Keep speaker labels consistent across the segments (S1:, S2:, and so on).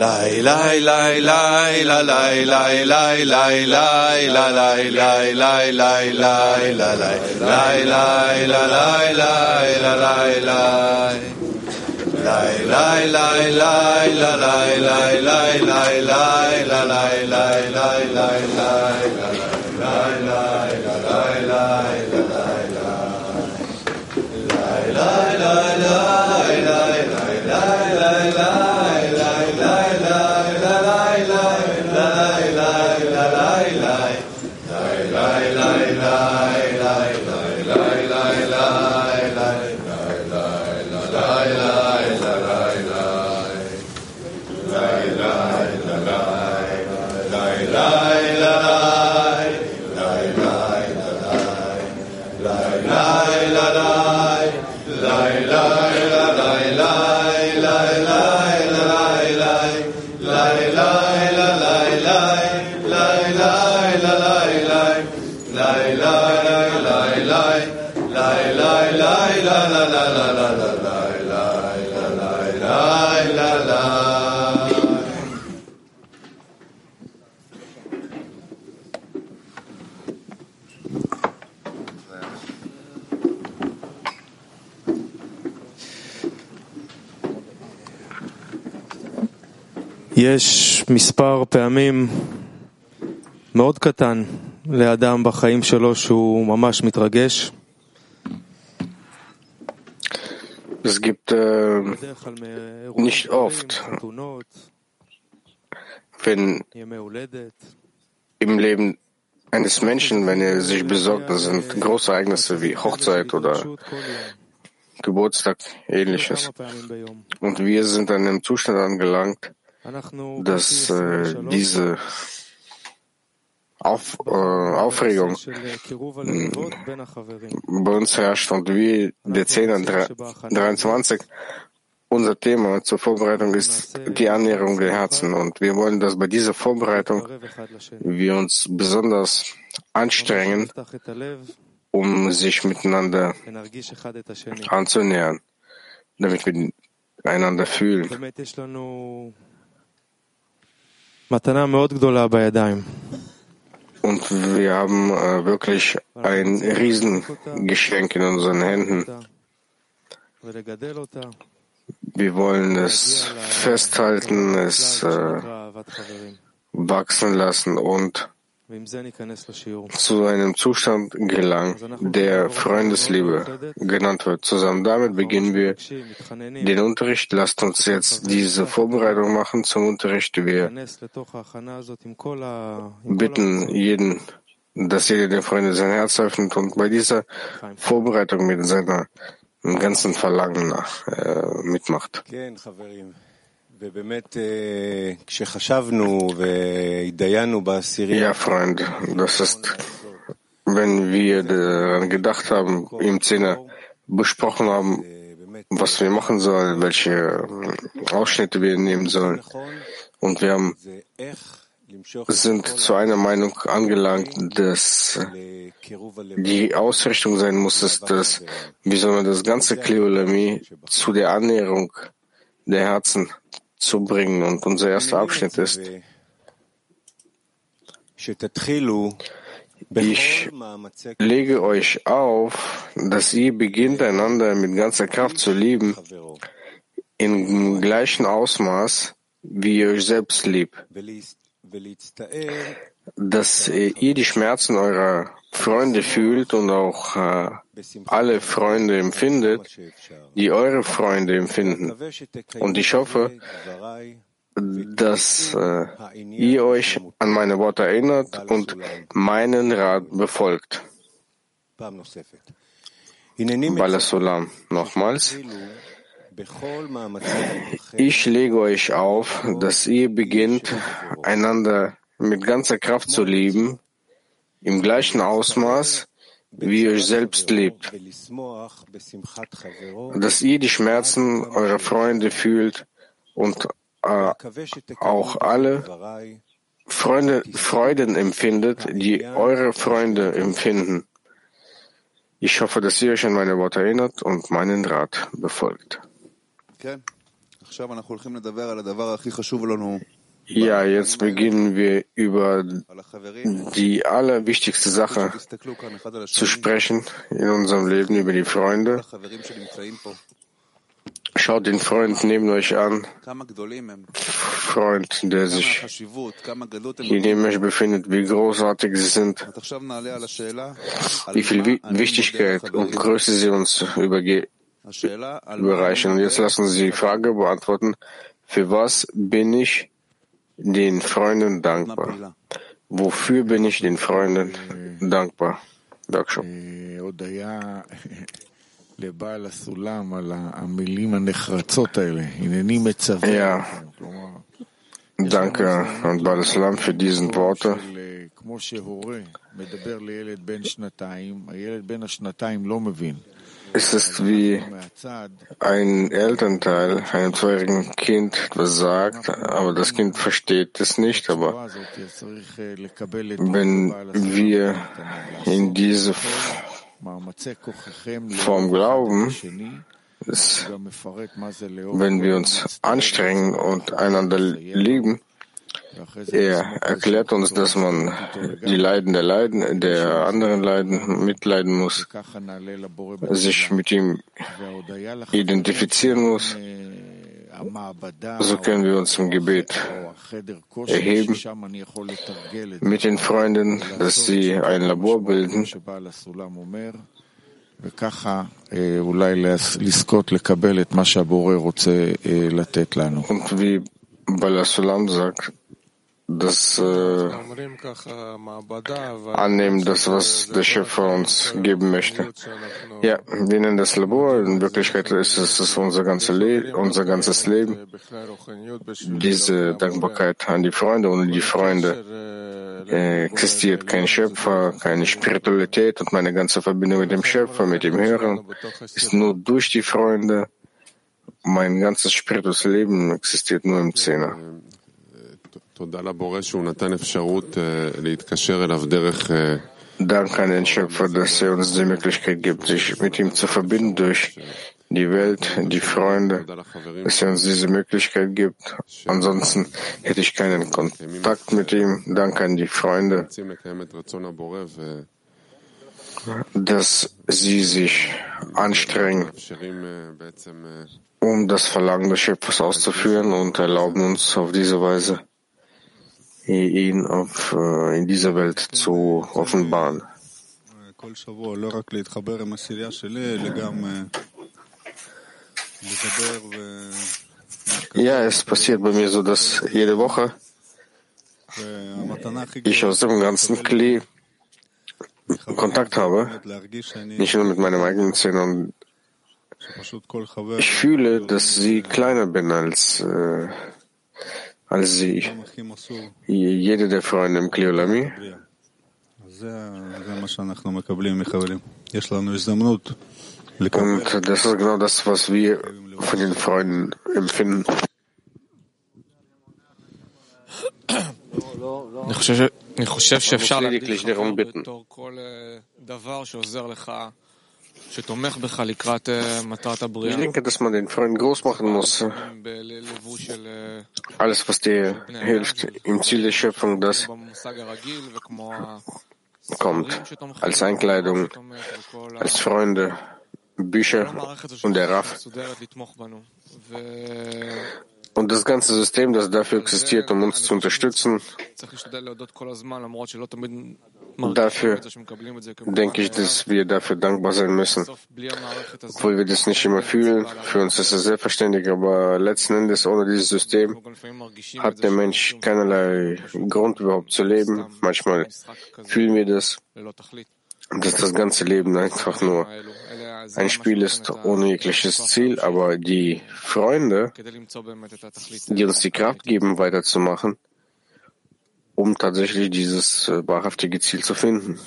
S1: lay lay lay lay la lay lay lay lay lay la lay lay lay lay lay la lay lay lay la lay lay la lay lay lay lay lay lay la lay lay lay lay lay la lay lay lay lay lay La la la la la la la la Amém.
S2: יש מספר פעמים מאוד קטן לאדם בחיים שלו שהוא ממש מתרגש.
S3: Es gibt äh, nicht oft, wenn im Leben eines Menschen, wenn er sich besorgt, das sind große Ereignisse wie Hochzeit oder Geburtstag, ähnliches. Und wir sind an einem Zustand angelangt, dass äh, diese auf, äh, Aufregung bei uns herrscht und wie der 10 23 unser Thema zur Vorbereitung ist die Annäherung der Herzen. Und wir wollen, dass bei dieser Vorbereitung wir uns besonders anstrengen, um sich miteinander anzunähern, damit wir einander fühlen. Und wir haben äh, wirklich ein Riesengeschenk in unseren Händen. Wir wollen es festhalten, es äh, wachsen lassen und zu einem Zustand gelangen, der Freundesliebe genannt wird. Zusammen damit beginnen wir den Unterricht. Lasst uns jetzt diese Vorbereitung machen zum Unterricht. Wir bitten jeden, dass jeder der Freunde sein Herz öffnet und bei dieser Vorbereitung mit seiner ganzen Verlangen nach, äh, mitmacht. Ja, Freund, das ist, wenn wir daran gedacht haben, im Zehner besprochen haben, was wir machen sollen, welche Ausschnitte wir nehmen sollen. Und wir haben, sind zu einer Meinung angelangt, dass die Ausrichtung sein muss, ist, dass wir sollen das ganze Kleolami zu der Annäherung der Herzen zu bringen. Und unser erster Abschnitt ist, ich lege euch auf, dass ihr beginnt, einander mit ganzer Kraft zu lieben, im gleichen Ausmaß, wie ihr euch selbst liebt, dass ihr die Schmerzen eurer Freunde fühlt und auch äh, alle Freunde empfindet, die eure Freunde empfinden. Und ich hoffe, dass äh, ihr euch an meine Worte erinnert und meinen Rat befolgt. Balasulam, nochmals. Ich lege euch auf, dass ihr beginnt, einander mit ganzer Kraft zu lieben, im gleichen Ausmaß, wie ihr euch selbst lebt, dass ihr die Schmerzen eurer Freunde fühlt und äh, auch alle Freunde, Freuden empfindet, die eure Freunde empfinden. Ich hoffe, dass ihr euch an meine Worte erinnert und meinen Rat befolgt. Ja, jetzt beginnen wir über die allerwichtigste Sache zu sprechen in unserem Leben, über die Freunde. Schaut den Freund neben euch an, Freund, der sich hier neben euch befindet, wie großartig sie sind, wie viel Wichtigkeit und Größe sie uns überreichen. Und jetzt lassen Sie die Frage beantworten, für was bin ich den Freunden dankbar? Wofür bin ich den Freunden dankbar? Dankeschön. Ja, danke an Balaslam für diesen Worte. Es ist wie ein Elternteil einem zweijährigen Kind etwas sagt, aber das Kind versteht es nicht. Aber wenn wir in diese Form glauben, ist, wenn wir uns anstrengen und einander lieben, er erklärt uns, dass man die Leiden der Leiden, der anderen Leiden mitleiden muss, sich mit ihm identifizieren muss. So können wir uns im Gebet erheben mit den Freunden, dass sie ein Labor bilden. Und wie Balasulam sagt, das äh, annehmen, das, was der Schöpfer uns geben möchte. Ja, wir nennen das Labor. In Wirklichkeit ist es ist unser, ganze unser ganzes Leben. Diese Dankbarkeit an die Freunde. Ohne die Freunde äh, existiert kein Schöpfer, keine Spiritualität und meine ganze Verbindung mit dem Schöpfer, mit dem Hören ist nur durch die Freunde. Mein ganzes spirituelles Leben existiert nur im Zehner. Dank an den Schöpfer, dass er uns die Möglichkeit gibt, sich mit ihm zu verbinden durch die Welt, die Freunde, dass er uns diese Möglichkeit gibt. Ansonsten hätte ich keinen Kontakt mit ihm. Dank an die Freunde, dass sie sich anstrengen, um das Verlangen des Schöpfers auszuführen und erlauben uns auf diese Weise ihn auf, in dieser Welt zu offenbaren. Ja, es passiert bei mir so, dass jede Woche ich aus dem ganzen Klee Kontakt habe, nicht nur mit meinem eigenen Zähnen. Ich fühle, dass sie kleiner bin als äh, als sie, jede der Freunde im Kliolami. Und das ist genau das, was wir von den Freunden empfinden.
S2: Ich חושב שאפשר
S3: lediglich darum bitten. Ich denke, dass man den Freund groß machen muss. Alles, was dir hilft im Ziel der Schöpfung, das kommt als Einkleidung, als Freunde, Bücher und der Raff. Und das ganze System, das dafür existiert, um uns zu unterstützen, dafür denke ich, dass wir dafür dankbar sein müssen. Obwohl wir das nicht immer fühlen, für uns ist es selbstverständlich, aber letzten Endes ohne dieses System hat der Mensch keinerlei Grund überhaupt zu leben. Manchmal fühlen wir das, dass das ganze Leben einfach nur ein Spiel ist ohne jegliches Ziel, aber die Freunde, die uns die Kraft geben, weiterzumachen, um tatsächlich dieses äh, wahrhaftige Ziel zu finden.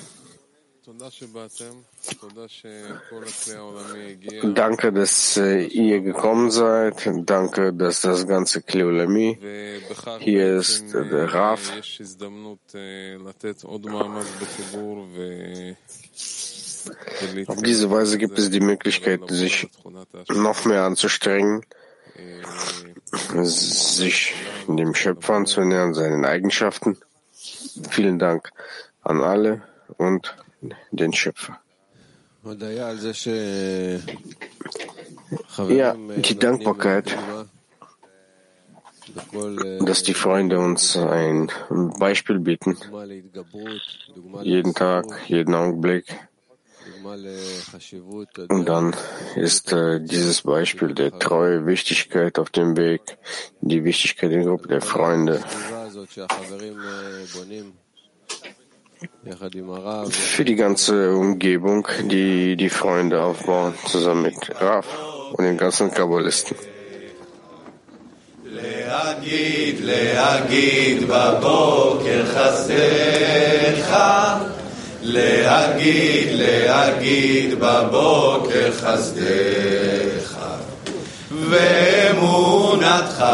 S3: Danke, dass äh, ihr gekommen seid. Danke, dass das ganze Kleolami hier ist, der Raf. Auf diese Weise gibt es die Möglichkeit, sich noch mehr anzustrengen sich dem Schöpfer anzunähern, seinen Eigenschaften. Vielen Dank an alle und den Schöpfer. Ja, die Dankbarkeit, dass die Freunde uns ein Beispiel bieten, jeden Tag, jeden Augenblick. Und dann ist äh, dieses Beispiel der treue Wichtigkeit auf dem Weg, die Wichtigkeit der Gruppe der Freunde. Für die ganze Umgebung, die die Freunde aufbauen, zusammen mit Raf und den ganzen Kabbalisten.
S1: להגיד, להגיד בבוקר חסדך להגיד, להגיד בבוקר חסדך ואמונתך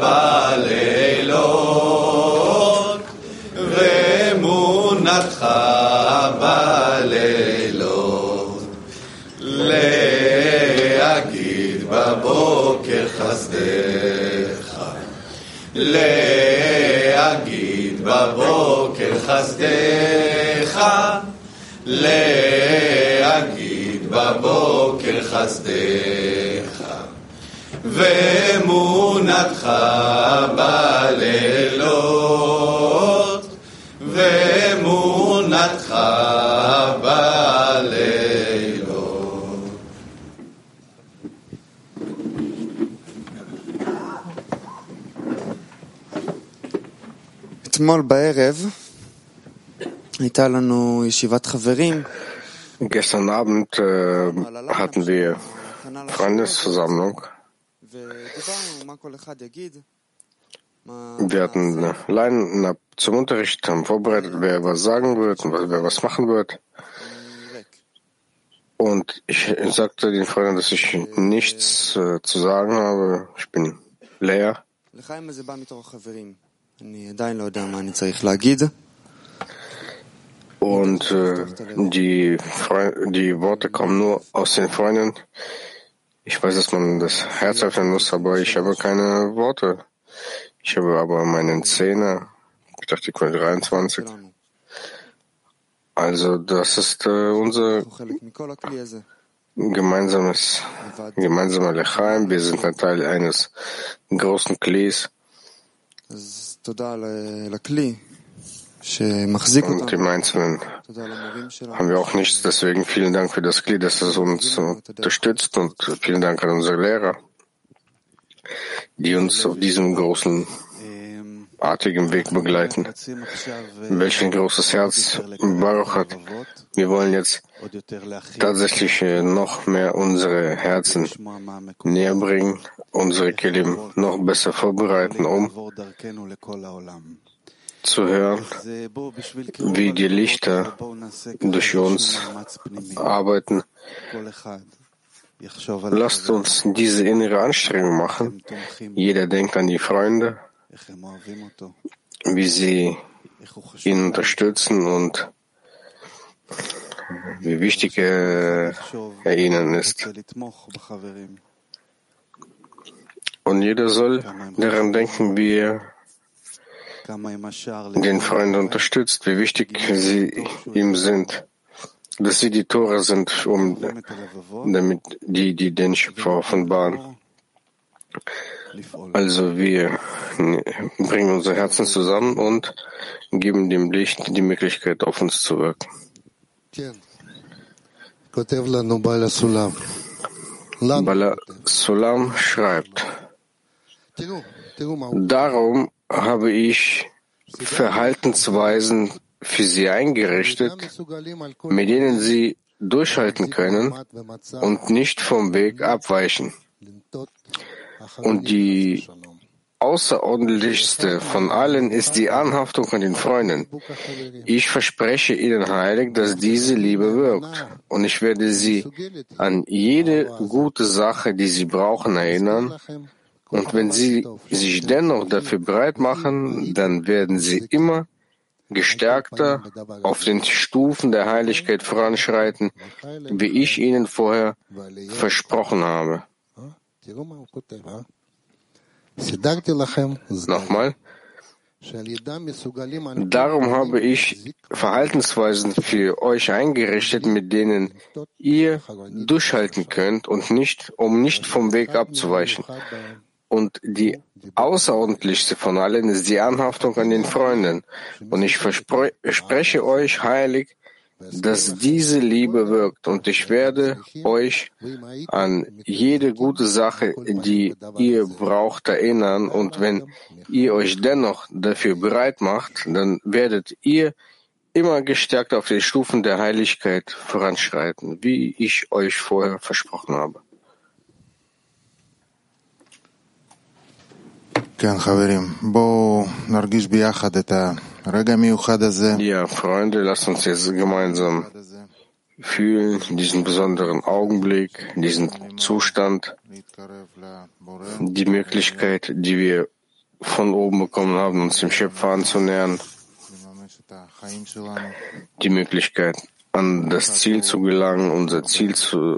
S1: בלילות להגיד בבוקר חסדך. להגיד בבוקר חסדך. להגיד בבוקר חסדך. ואמונתך בלילות
S2: אתמול בערב הייתה לנו ישיבת חברים.
S3: Gestern Abend äh, hatten wir Freundesversammlung.
S2: ודיברנו מה כל אחד יגיד. מה
S3: Wir hatten äh, Line zum Unterricht, haben vorbereitet, wer was sagen wird und wer was machen wird.
S2: ריק.
S3: Und ich sagte den Freunden, dass ich nichts äh, zu sagen habe. Ich bin leer. Und äh, die, die Worte kommen nur aus den Freunden. Ich weiß, dass man das Herz öffnen muss, aber ich habe keine Worte. Ich habe aber meinen Zehner, ich dachte, ich 23. Also das ist äh, unser gemeinsames, gemeinsamer Lechaim. Wir sind ein Teil eines großen
S2: Klees.
S3: Und dem Einzelnen. haben wir auch nichts. Deswegen vielen Dank für das Kli, dass es uns unterstützt und vielen Dank an unsere Lehrer, die uns auf diesem großen artigen Weg begleiten. Welch ein großes Herz Baruch hat. Wir wollen jetzt tatsächlich äh, noch mehr unsere Herzen näher bringen, unsere Kelim noch besser vorbereiten, um zu hören, wie die Lichter durch uns arbeiten. Lasst uns diese innere Anstrengung machen. Jeder denkt an die Freunde, wie sie ihn unterstützen und wie wichtig er, er ihnen ist. Und jeder soll daran denken, wie er den Freund unterstützt, wie wichtig sie ihm sind, dass sie die Tore sind, um damit die, die den Schöpfer offenbaren. Also wir bringen unsere Herzen zusammen und geben dem Licht die Möglichkeit, auf uns zu wirken. Bala Sulam schreibt, darum habe ich Verhaltensweisen für sie eingerichtet, mit denen sie durchhalten können und nicht vom Weg abweichen. Und die außerordentlichste von allen ist die Anhaftung an den Freunden. Ich verspreche Ihnen heilig, dass diese Liebe wirkt. Und ich werde Sie an jede gute Sache, die Sie brauchen, erinnern. Und wenn Sie sich dennoch dafür bereit machen, dann werden Sie immer gestärkter auf den Stufen der Heiligkeit voranschreiten, wie ich Ihnen vorher versprochen habe. Nochmal. Darum habe ich Verhaltensweisen für euch eingerichtet, mit denen ihr durchhalten könnt und nicht, um nicht vom Weg abzuweichen. Und die außerordentlichste von allen ist die Anhaftung an den Freunden. Und ich verspreche euch heilig, dass diese Liebe wirkt. Und ich werde euch an jede gute Sache, die ihr braucht, erinnern. Und wenn ihr euch dennoch dafür bereit macht, dann werdet ihr immer gestärkt auf die Stufen der Heiligkeit voranschreiten, wie ich euch vorher versprochen habe.
S1: כן, חברים, בואו נרגיש ביחד את הרגע המיוחד הזה.
S3: Ja, Freunde, lasst uns jetzt gemeinsam fühlen diesen besonderen Augenblick, diesen Zustand, die Möglichkeit, die wir von oben bekommen haben, uns dem Schöpfer anzunähern, die Möglichkeit, an das Ziel zu gelangen, unser Ziel zu,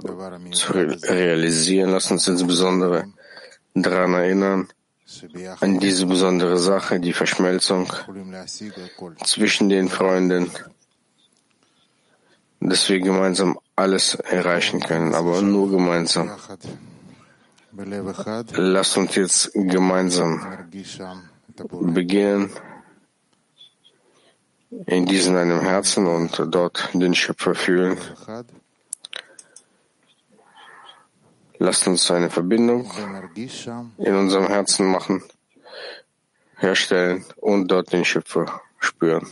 S3: zu realisieren. Lasst uns insbesondere daran erinnern, an diese besondere Sache, die Verschmelzung zwischen den Freunden, dass wir gemeinsam alles erreichen können, aber nur gemeinsam. Lasst uns jetzt gemeinsam beginnen in diesem einem Herzen und dort den Schöpfer fühlen. Lasst uns eine Verbindung in unserem Herzen machen, herstellen und dort den Schöpfer spüren.